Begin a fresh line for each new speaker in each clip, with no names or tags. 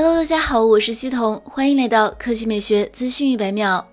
Hello，大家好，我是西彤，欢迎来到科技美学资讯一百秒。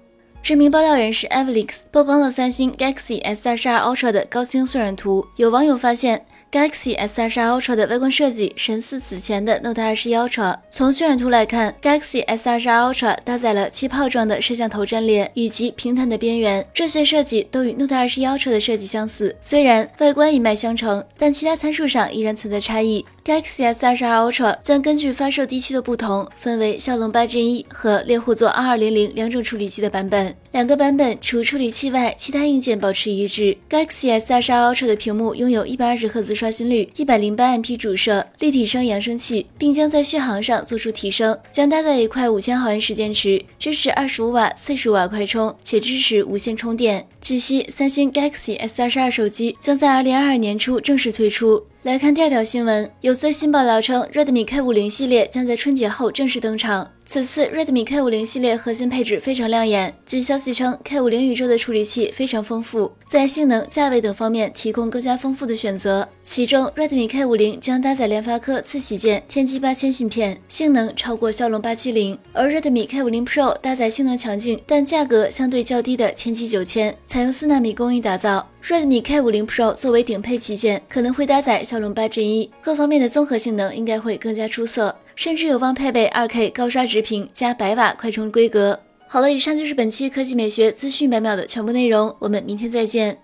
知名爆料人是 Evelix 曝光了三星 Galaxy S22 Ultra 的高清渲染图，有网友发现。Galaxy S22 Ultra 的外观设计神似此前的 Note 21 Ultra。从渲染图来看，Galaxy S22 Ultra 搭载了气泡状的摄像头阵列以及平坦的边缘，这些设计都与 Note 21 Ultra 的设计相似。虽然外观一脉相承，但其他参数上依然存在差异。Galaxy S22 Ultra 将根据发售地区的不同，分为骁龙八 Gen 一和猎户座2200两种处理器的版本。两个版本除处理器外，其他硬件保持一致。Galaxy S22 Ultra 的屏幕拥有一百二十赫兹刷新率，一百零八 MP 主摄，立体声扬声器，并将在续航上做出提升。将搭载一块五千毫安时电池，支持二十五瓦、四十瓦快充，且支持无线充电。据悉，三星 Galaxy S 二十二手机将在二零二二年初正式推出。来看第二条新闻，有最新爆料称，Redmi K50 系列将在春节后正式登场。此次 Redmi K50 系列核心配置非常亮眼。据消息称，K50 宇宙的处理器非常丰富，在性能、价位等方面提供更加丰富的选择。其中，Redmi K50 将搭载联发科次旗舰天玑八千芯片，性能超过骁龙八七零；而 Redmi K50 Pro 搭载性能强劲但价格相对较低的天玑九千，采用四纳米工艺打造。Redmi K50 Pro 作为顶配旗舰，可能会搭载骁龙八 Gen 一，各方面的综合性能应该会更加出色。甚至有望配备 2K 高刷直屏加百瓦快充规格。好了，以上就是本期科技美学资讯百秒的全部内容，我们明天再见。